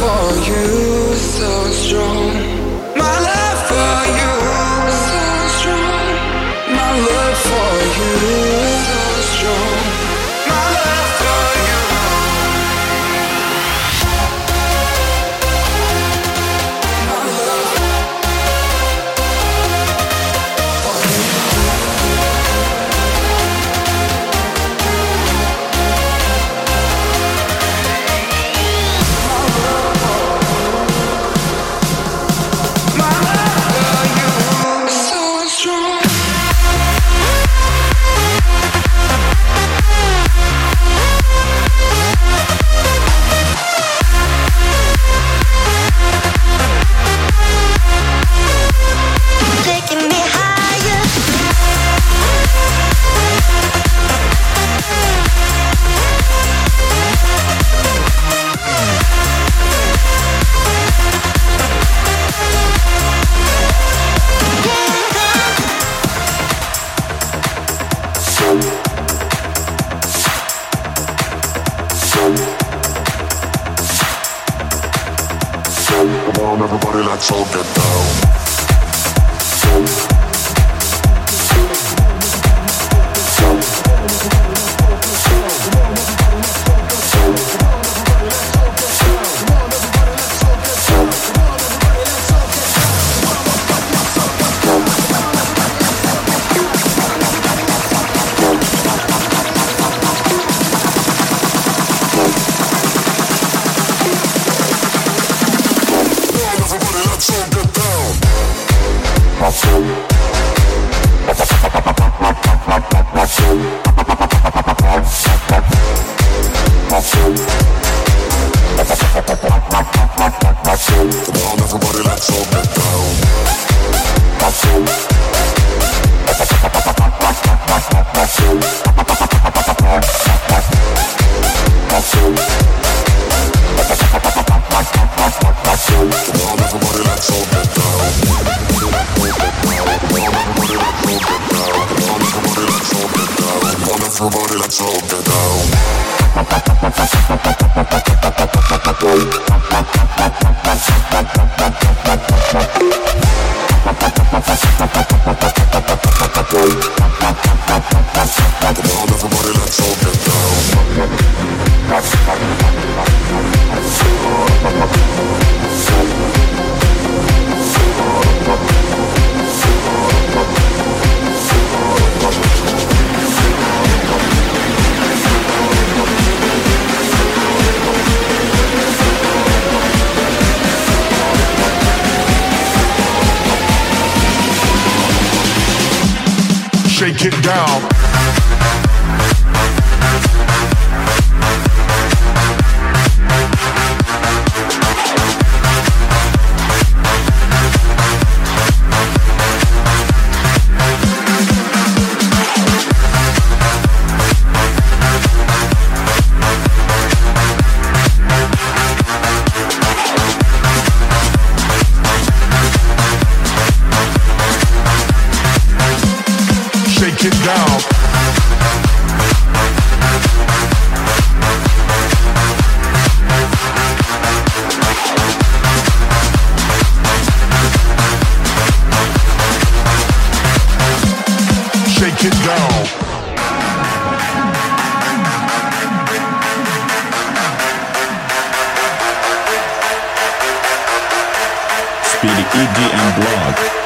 for you so strong. everybody let's all get down. Bye. be the EDM blog.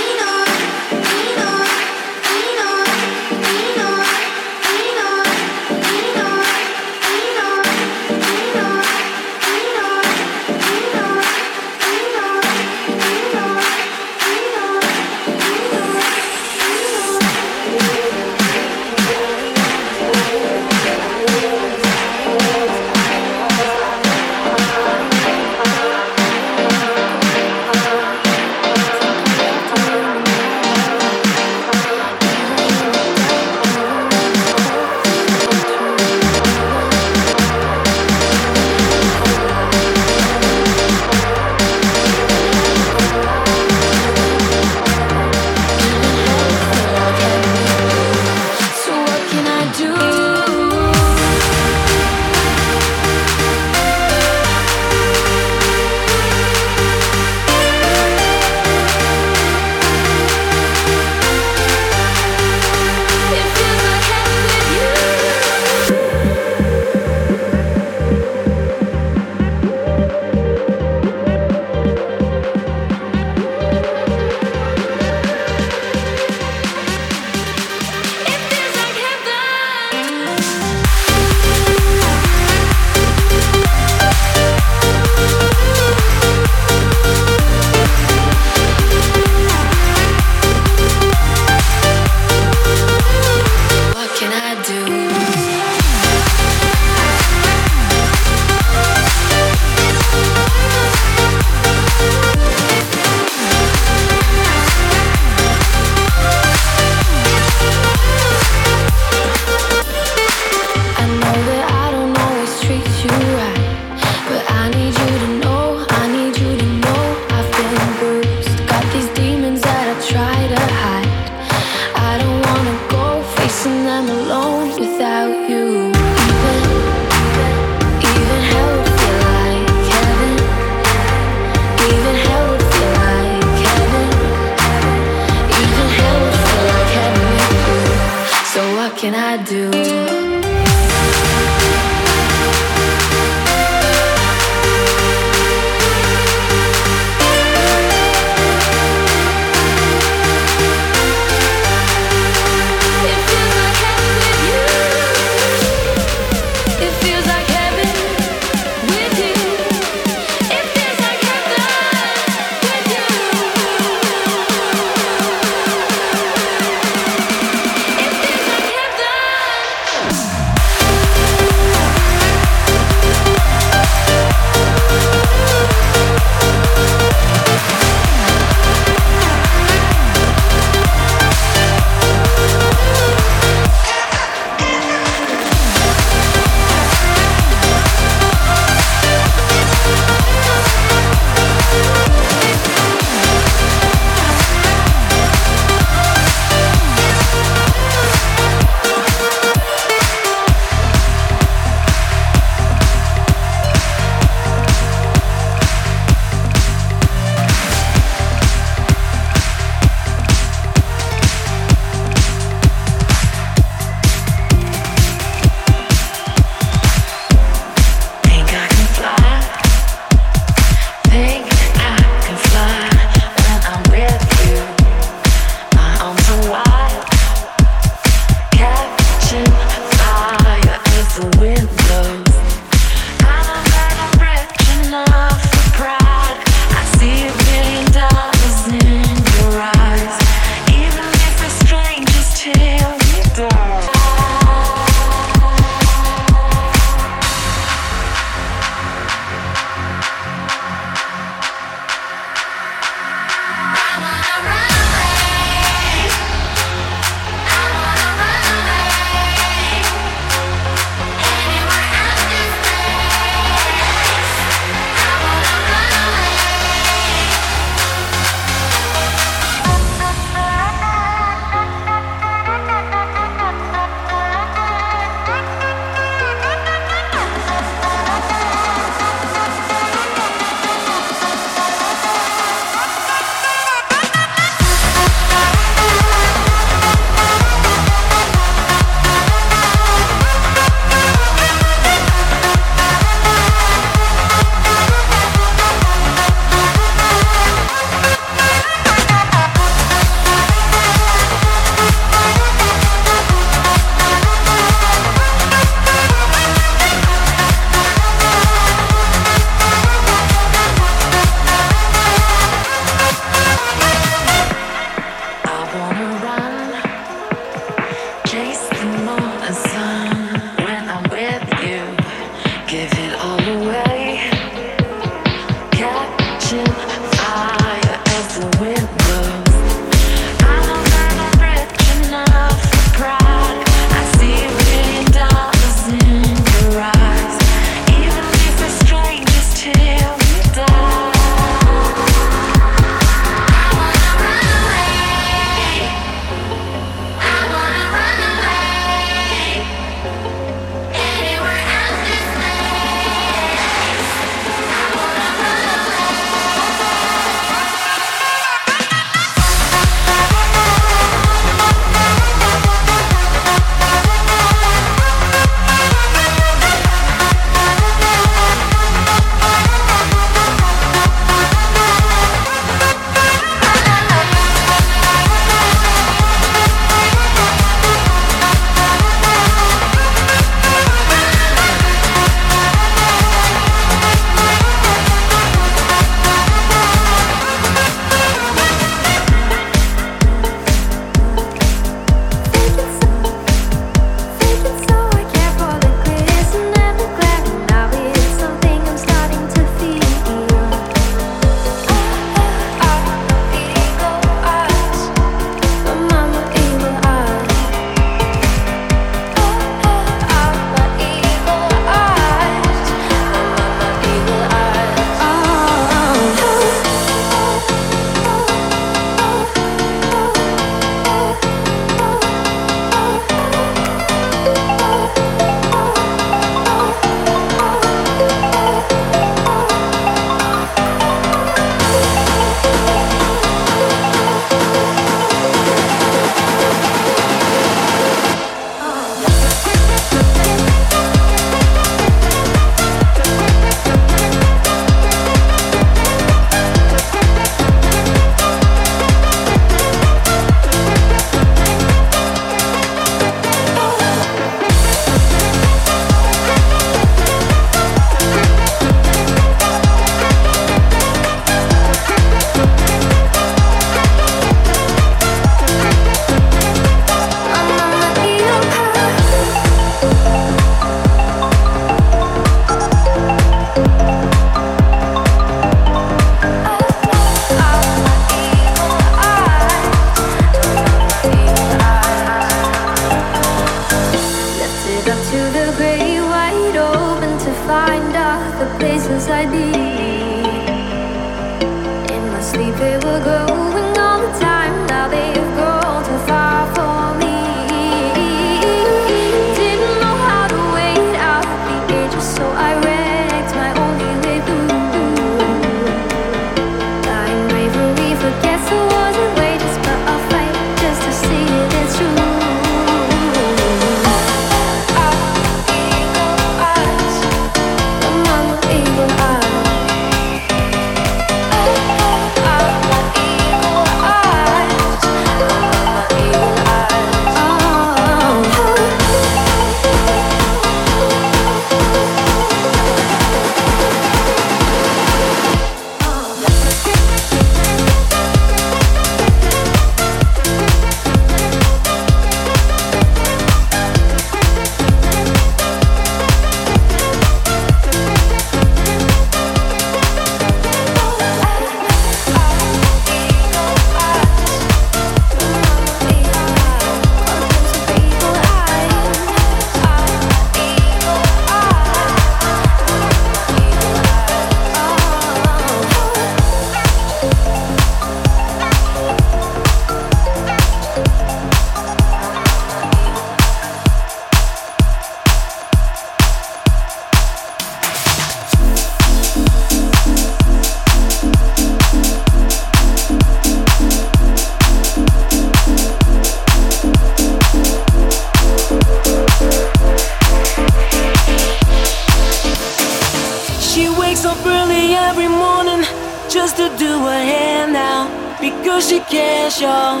because she cares, y'all.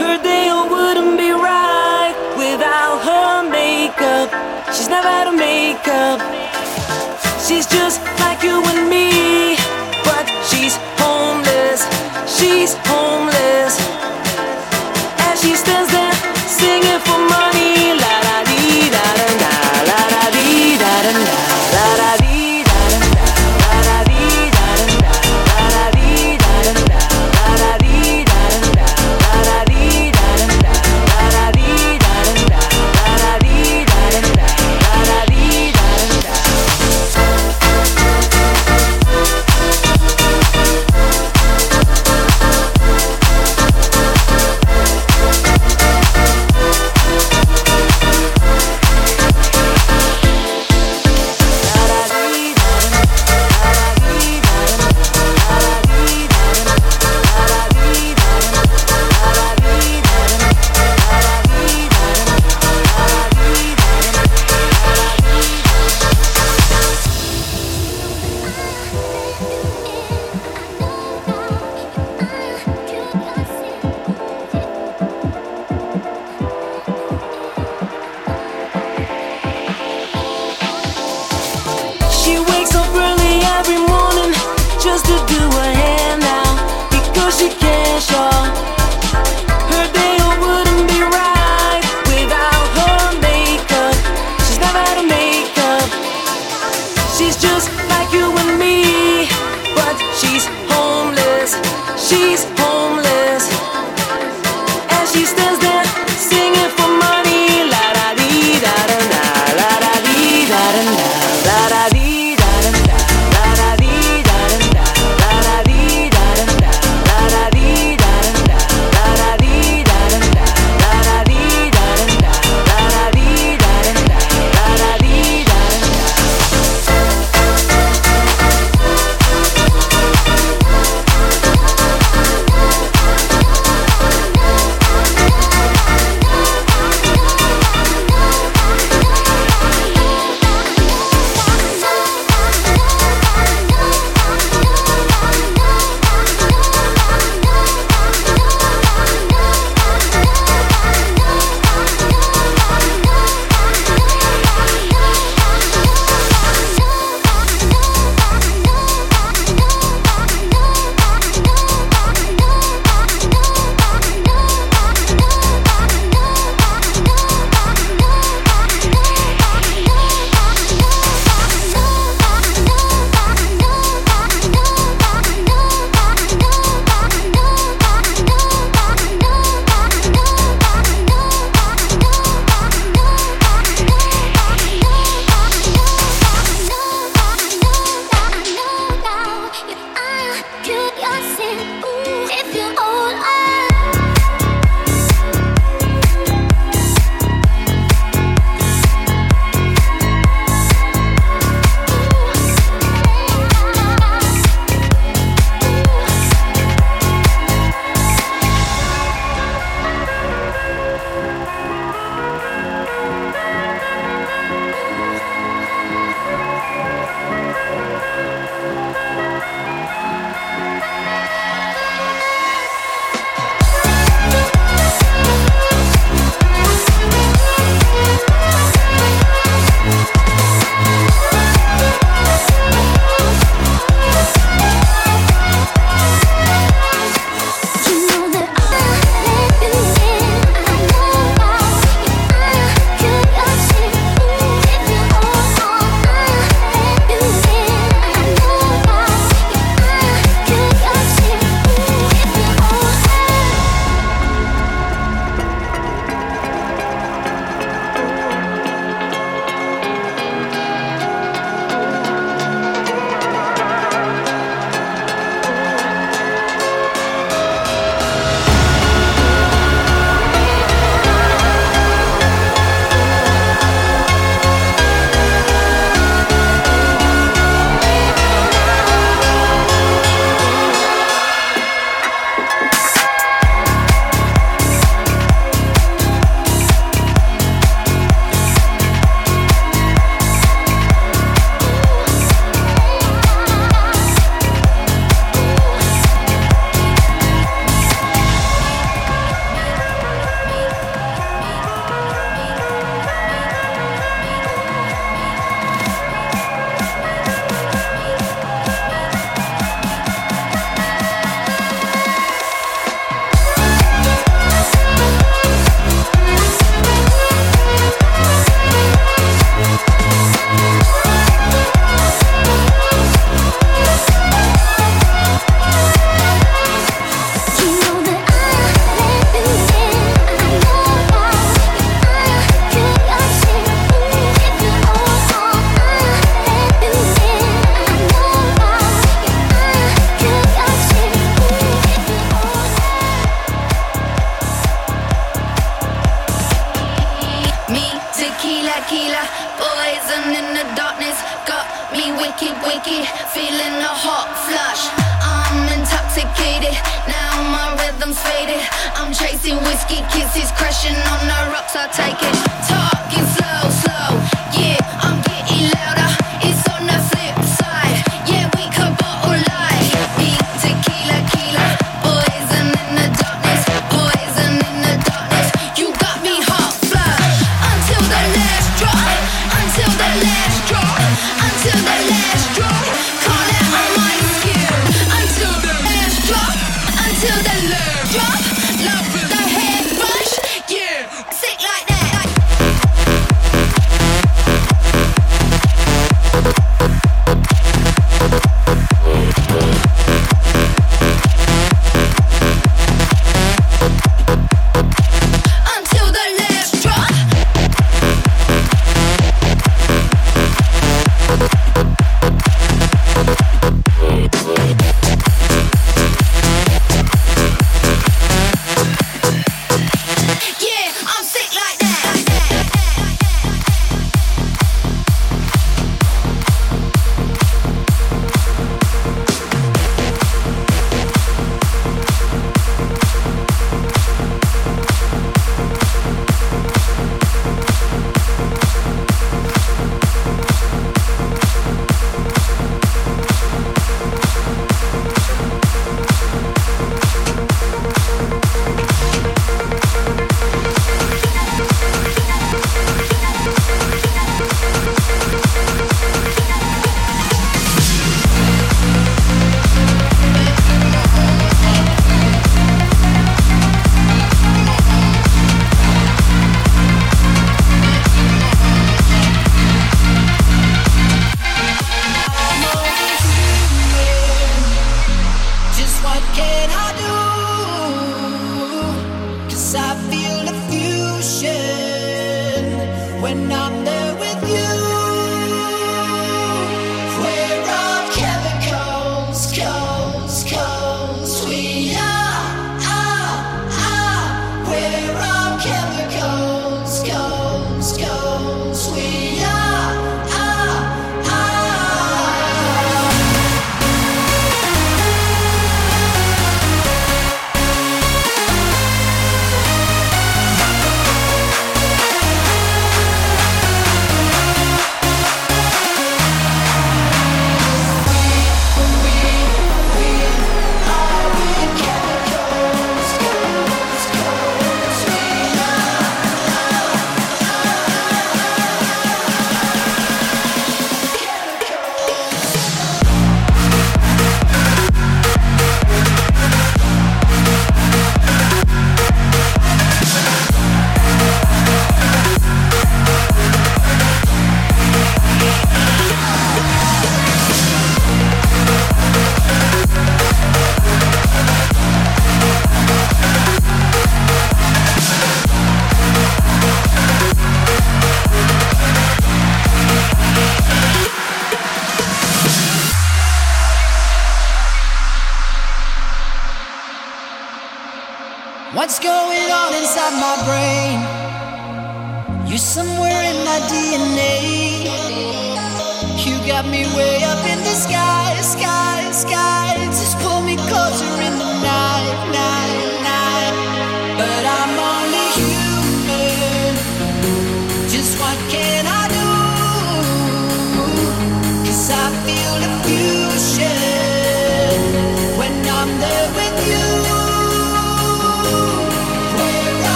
Her day wouldn't be right without her makeup. She's never had a makeup. She's just like you and me, but she's homeless. She's homeless, and she stands there singing for money. artistas da me tequila, tequila, poison in the darkness. Got me wicked, wicked, feeling a hot flush. I'm intoxicated, now my rhythm's faded. I'm chasing whiskey kisses, crashing on the rocks. I take it, talking slow.